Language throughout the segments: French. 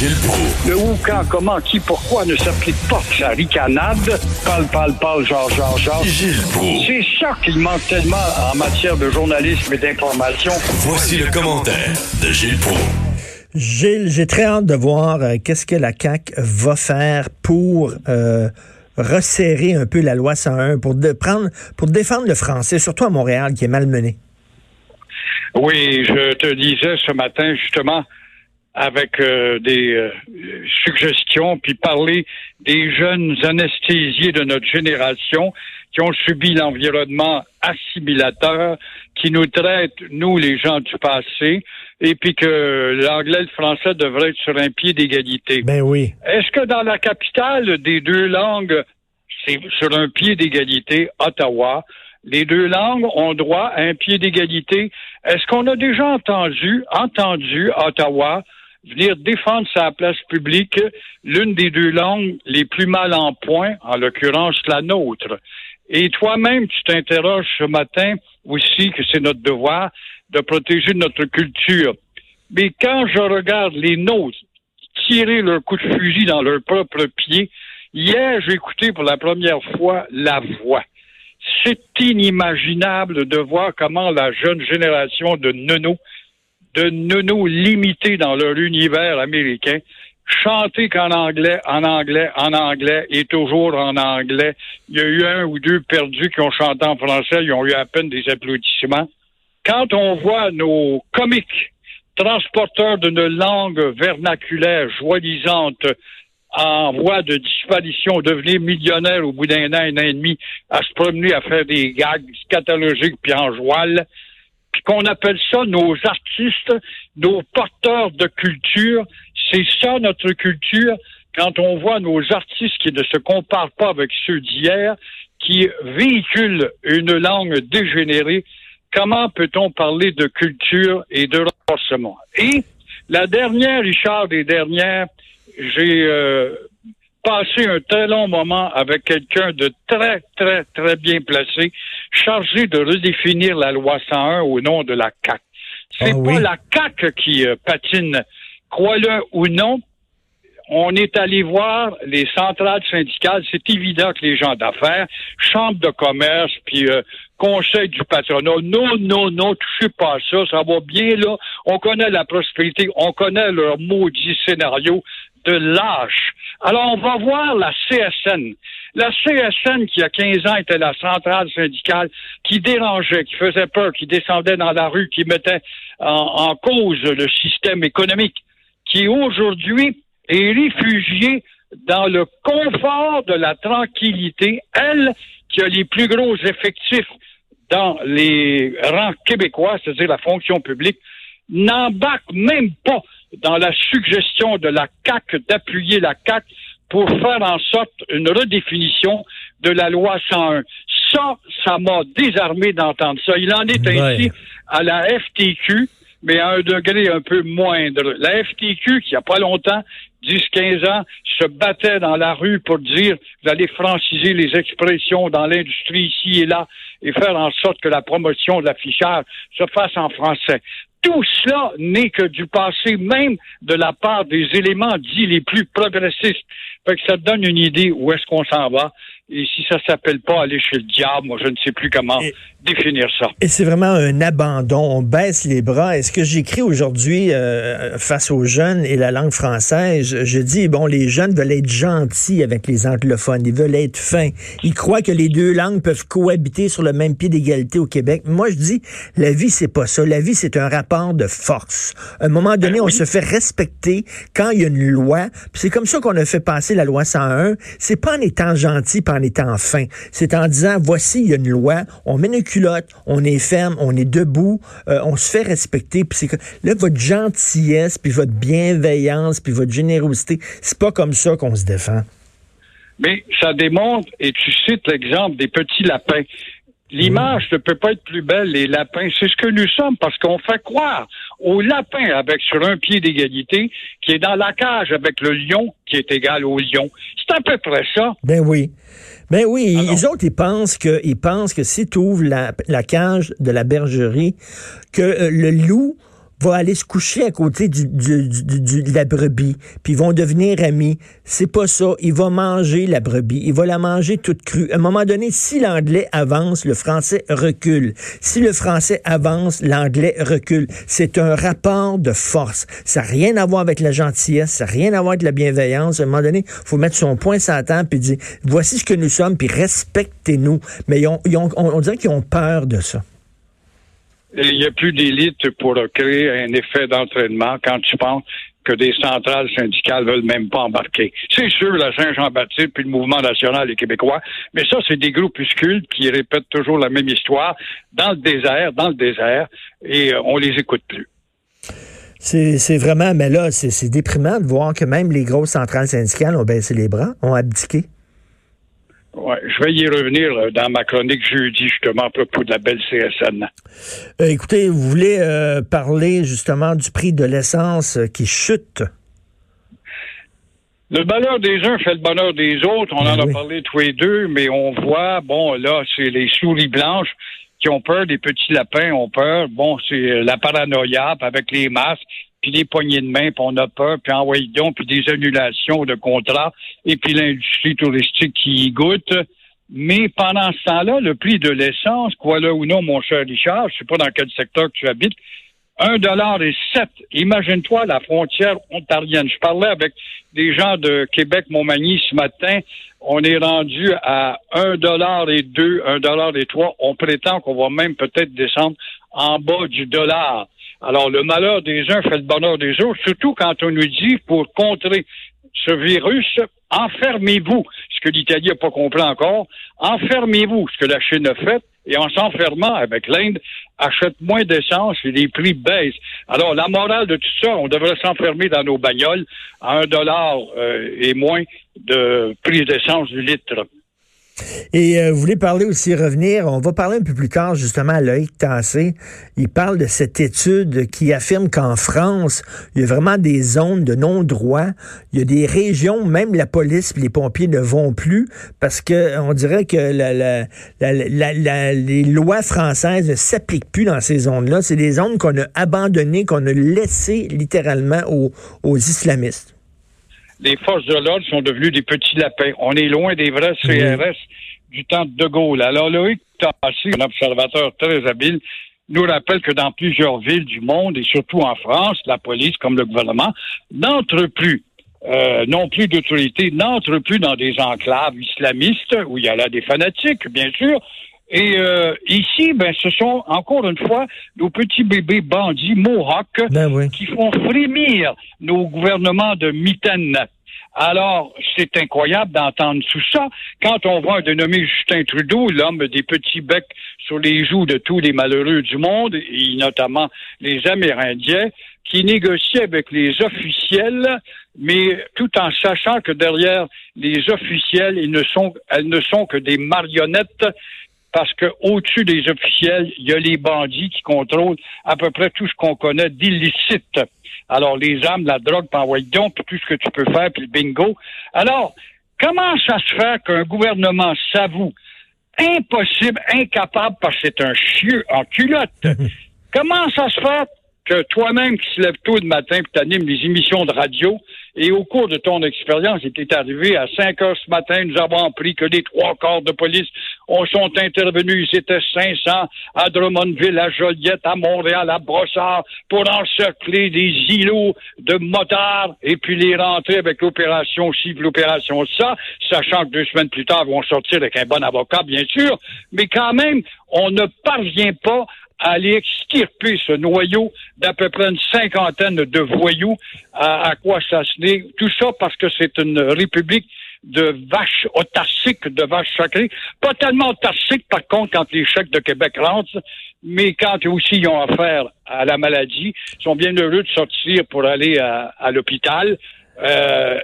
Gilles Proulx. Le où, quand, comment, qui, pourquoi ne s'applique pas sa ricanade? Parle, parle, parle, genre, genre, genre. Gilles Proulx. C'est ça qu'il manque tellement en matière de journalisme et d'information. Voici le commentaire de Gilles Proulx. Gilles, j'ai très hâte de voir euh, qu'est-ce que la CAQ va faire pour euh, resserrer un peu la loi 101, pour, de, prendre, pour défendre le français, surtout à Montréal, qui est malmené. Oui, je te disais ce matin, justement, avec euh, des euh, suggestions, puis parler des jeunes anesthésiés de notre génération qui ont subi l'environnement assimilateur, qui nous traitent, nous, les gens du passé, et puis que l'anglais et le français devraient être sur un pied d'égalité. Ben oui. Est-ce que dans la capitale des deux langues, c'est sur un pied d'égalité, Ottawa, les deux langues ont droit à un pied d'égalité? Est-ce qu'on a déjà entendu, entendu Ottawa venir défendre sa place publique l'une des deux langues les plus mal en point, en l'occurrence la nôtre? Et toi-même, tu t'interroges ce matin aussi que c'est notre devoir de protéger notre culture. Mais quand je regarde les nôtres tirer leur coup de fusil dans leur propre pied, hier, j'ai écouté pour la première fois La Voix. C'est inimaginable de voir comment la jeune génération de nonos, de nonos limités dans leur univers américain, chanter qu'en anglais, en anglais, en anglais et toujours en anglais. Il y a eu un ou deux perdus qui ont chanté en français, ils ont eu à peine des applaudissements. Quand on voit nos comiques transporteurs d'une langue vernaculaire joyisante en voie de disparition, devenir millionnaire au bout d'un an, un an et demi, à se promener à faire des gags scatologiques puis en joual, puis qu'on appelle ça nos artistes, nos porteurs de culture. C'est ça notre culture. Quand on voit nos artistes qui ne se comparent pas avec ceux d'hier, qui véhiculent une langue dégénérée, comment peut-on parler de culture et de renforcement? Et la dernière, Richard, des dernières, j'ai euh, passé un très long moment avec quelqu'un de très, très, très bien placé, chargé de redéfinir la loi 101 au nom de la CAC. C'est Ah pas oui. la CAC qui euh, patine, crois-le ou non. On est allé voir les centrales syndicales. C'est évident que les gens d'affaires, chambres de commerce, puis euh, conseil du patronat, non, non, non, touchez pas à ça, ça va bien là. On connaît la prospérité, on connaît leur maudit scénario de lâche. Alors, on va voir la CSN. La CSN, qui, il y a 15 ans, était la centrale syndicale, qui dérangeait, qui faisait peur, qui descendait dans la rue, qui mettait en, en cause le système économique, qui aujourd'hui est réfugiée dans le confort de la tranquillité, elle qui a les plus gros effectifs dans les rangs québécois, c'est-à-dire la fonction publique, n'embarque même pas dans la suggestion de la CAC d'appuyer la CAC pour faire en sorte une redéfinition de la loi 101. Ça, ça m'a désarmé d'entendre ça. Il en est ainsi Ouais. à la FTQ, mais à un degré un peu moindre. La FTQ, qui il y a pas longtemps, 10-15 ans, se battait dans la rue pour dire vous allez franciser les expressions dans l'industrie ici et là et faire en sorte que la promotion de l'affichage se fasse en français. Tout cela n'est que du passé, même de la part des éléments dits les plus progressistes. Fait que ça donne une idée où est-ce qu'on s'en va. Et si ça s'appelle pas aller chez le diable, moi je ne sais plus comment Et- définir ça. Et c'est vraiment un abandon. On baisse les bras. Et ce que j'écris aujourd'hui euh, face aux jeunes et la langue française, je, je dis, bon, les jeunes veulent être gentils avec les anglophones. Ils veulent être fins. Ils croient que les deux langues peuvent cohabiter sur le même pied d'égalité au Québec. Moi, je dis, la vie, c'est pas ça. La vie, c'est un rapport de force. À un moment donné, on se fait respecter quand il y a une loi. C'est comme ça qu'on a fait passer la loi 101. C'est pas en étant gentil, puis en étant fin. C'est en disant, voici, il y a une loi, on met une culotte, on est ferme, on est debout, euh, on se fait respecter. Puis c'est que là, votre gentillesse, puis votre bienveillance, puis votre générosité, c'est pas comme ça qu'on se défend. Mais ça démontre, et tu cites l'exemple des petits lapins. L'image ne peut pas être plus belle, les lapins. C'est ce que nous sommes parce qu'on fait croire au lapin avec sur un pied d'égalité qui est dans la cage avec le lion qui est égal au lion. C'est à peu près ça. Ben oui. Ben oui, les autres, ils pensent que, ils pensent que si tu ouvres la, la cage de la bergerie, que euh, le loup va aller se coucher à côté du, du, du, de la brebis, puis ils vont devenir amis. C'est pas ça. Il va manger la brebis. Il va la manger toute crue. À un moment donné, si l'anglais avance, le français recule. Si le français avance, l'anglais recule. C'est un rapport de force. Ça n'a rien à voir avec la gentillesse, ça n'a rien à voir avec la bienveillance. À un moment donné, faut mettre son point sur la table puis dire, voici ce que nous sommes, puis respectez-nous. Mais ils ont, ils ont, on dirait qu'ils ont peur de ça. Il n'y a plus d'élite pour créer un effet d'entraînement quand tu penses que des centrales syndicales veulent même pas embarquer. C'est sûr, la Saint-Jean-Baptiste puis le mouvement national et québécois, mais ça, c'est des groupuscules qui répètent toujours la même histoire dans le désert, dans le désert, et euh, on les écoute plus. C'est vraiment, mais là, c'est déprimant de voir que même les grosses centrales syndicales ont baissé les bras, ont abdiqué. Ouais, je vais y revenir euh, dans ma chronique jeudi, justement, à propos de la belle CSN. Euh, écoutez, vous voulez euh, parler justement du prix de l'essence qui chute? Le bonheur des uns fait le bonheur des autres. On ben en a parlé tous les deux, mais on voit, bon, là, c'est les souris blanches qui ont peur, les petits lapins ont peur. Bon, c'est la paranoïa avec les masques puis des poignées de main, puis on a peur, puis envoyez donc, puis des annulations de contrats, et puis l'industrie touristique qui y goûte. Mais pendant ce temps-là, le prix de l'essence, quoi là ou non, mon cher Richard, je sais pas dans quel secteur tu habites, un dollar et sept. Imagine-toi la frontière ontarienne. Je parlais avec des gens de Québec-Montmagny ce matin. On est rendu à un dollar et deux, un dollar et trois. On prétend qu'on va même peut-être descendre en bas du dollar. Alors, le malheur des uns fait le bonheur des autres, surtout quand on nous dit, pour contrer ce virus, enfermez-vous, ce que l'Italie n'a pas compris encore, enfermez-vous, ce que la Chine a fait, et en s'enfermant avec l'Inde, achète moins d'essence et les prix baissent. Alors, la morale de tout ça, on devrait s'enfermer dans nos bagnoles à un dollar euh, et moins de prix d'essence du litre. Et euh, vous voulez parler aussi, revenir, on va parler un peu plus tard justement à Loïc Tassé. Il parle de cette étude qui affirme qu'en France, il y a vraiment des zones de non-droit. Il y a des régions, même la police et les pompiers ne vont plus parce que on dirait que les lois françaises ne s'appliquent plus dans ces zones-là. C'est des zones qu'on a abandonnées, qu'on a laissées littéralement aux, aux islamistes les forces de l'ordre sont devenues des petits lapins. On est loin des vrais CRS du temps de De Gaulle. Alors, Loïc Tassi, un observateur très habile, nous rappelle que dans plusieurs villes du monde, et surtout en France, la police, comme le gouvernement, n'entre plus, euh, non plus d'autorité, n'entre plus dans des enclaves islamistes, où il y a là des fanatiques, bien sûr, et euh, ici, ben, ce sont encore une fois nos petits bébés bandits Mohawks ben qui font frémir nos gouvernements de mitaine. Alors, c'est incroyable d'entendre tout ça. Quand on voit un dénommé Justin Trudeau, l'homme des petits becs sur les joues de tous les malheureux du monde, et notamment les Amérindiens, qui négocie avec les officiels, mais tout en sachant que derrière les officiels, elles ne sont que des marionnettes parce que au-dessus des officiels, il y a les bandits qui contrôlent à peu près tout ce qu'on connaît d'illicite. Alors, les armes, la drogue, puis donc, tout ce que tu peux faire, puis le bingo. Alors, comment ça se fait qu'un gouvernement s'avoue impossible, incapable, parce que c'est un chieux en culotte? comment ça se fait que toi-même qui se lève tôt le matin puis t'animes les émissions de radio, et au cours de ton expérience, il est arrivé à 5 heures ce matin, nous avons appris que les trois corps de police ont, sont intervenus. Ils étaient 500 à Drummondville, à Joliette, à Montréal, à Brossard, pour encercler des îlots de motards et puis les rentrer avec l'opération ci, l'opération ça, sachant que deux semaines plus tard, ils vont sortir avec un bon avocat, bien sûr. Mais quand même, on ne parvient pas à aller extirper ce noyau d'à peu près une cinquantaine de voyous. À, quoi ça se Tout ça parce que c'est une république de vaches autarciques, de vaches sacrées. Pas tellement autarciques, par contre, quand les chèques de Québec rentrent, mais quand aussi ont affaire à la maladie, ils sont bien heureux de sortir pour aller à, à l'hôpital. Euh,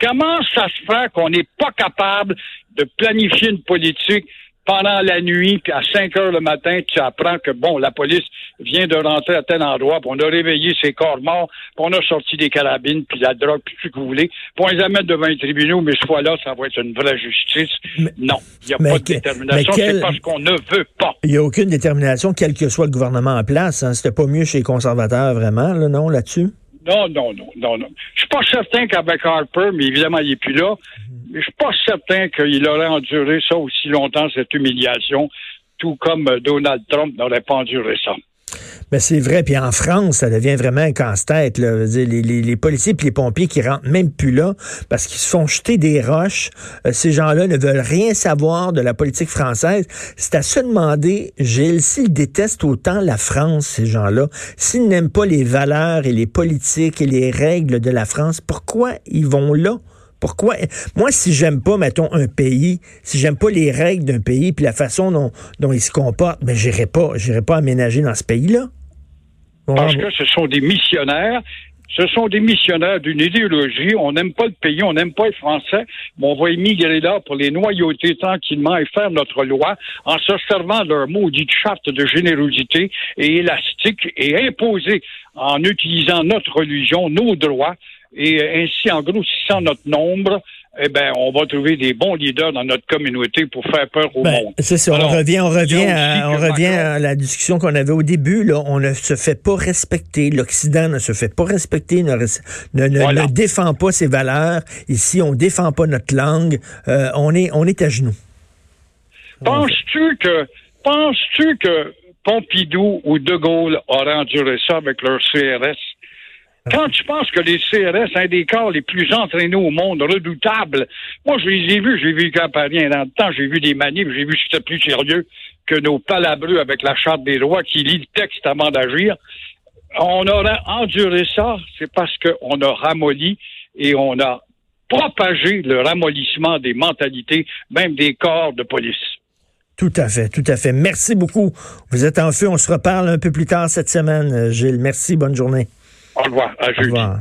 comment ça se fait qu'on n'est pas capable de planifier une politique pendant la nuit, puis à 5 heures le matin, tu apprends que, bon, la police vient de rentrer à tel endroit, puis on a réveillé ses corps morts, puis on a sorti des carabines, puis la drogue, puis tout ce que vous voulez, puis on les amène devant les tribunaux, mais ce fois-là, ça va être une vraie justice. non, il n'y a pas de détermination, c'est parce qu'on ne veut pas. Il n'y a aucune détermination, quel que soit le gouvernement en place. Hein. C'était pas mieux chez les conservateurs, vraiment, là, non, là-dessus? Non, non, non, non, non. Je suis pas certain qu'avec Harper, mais évidemment, il est plus là. Mais je suis pas certain qu'il aurait enduré ça aussi longtemps, cette humiliation, tout comme Donald Trump n'aurait pas enduré ça. Ben c'est vrai. Puis en France, ça devient vraiment un casse-tête. Les, les, les, policiers et les pompiers qui rentrent même plus là parce qu'ils se font jeter des roches. Euh, ces gens-là ne veulent rien savoir de la politique française. C'est à se demander, Gilles, s'ils détestent autant la France, ces gens-là, s'ils n'aiment pas les valeurs et les politiques et les règles de la France, pourquoi ils vont là? Pourquoi? Moi, si j'aime pas, mettons, un pays, si j'aime pas les règles d'un pays puis la façon dont, dont il se comporte, ben, j'irai pas, aménager dans ce pays-là. Parce que ce sont des missionnaires. Ce sont des missionnaires d'une idéologie. On n'aime pas le pays, on n'aime pas les Français, mais on va émigrer là pour les noyauter tranquillement et faire notre loi en se servant de leur maudite charte de générosité et élastique et imposer en utilisant notre religion, nos droits, et ainsi, en grossissant notre nombre, eh ben, on va trouver des bons leaders dans notre communauté pour faire peur au ben, monde. C'est ça. on revient, on revient, à, on revient à la discussion qu'on avait au début. Là, on ne se fait pas respecter. L'Occident ne se fait pas respecter, ne, ne, ne, défend pas ses valeurs. Ici, on défend pas notre langue. Euh, on est, on est à genoux. Penses-tu que, penses-tu que Pompidou ou De Gaulle auraient enduré ça avec leur CRS? Quand tu penses que les CRS, un des corps les plus entraînés au monde, redoutables, moi, je les ai vus, j'ai vu quand Paris, dans le temps, j'ai vu des manifs, j'ai vu que c'était plus sérieux que nos palabreux avec la Charte des droits qui lit le texte avant d'agir. On aurait enduré ça, c'est parce qu'on a ramolli et on a propagé le ramollissement des mentalités, même des corps de police. Tout à fait, tout à fait. Merci beaucoup. Vous êtes en feu. On se reparle un peu plus tard cette semaine, Gilles. Merci. Bonne journée. Au revoir. À jeudi. Au revoir.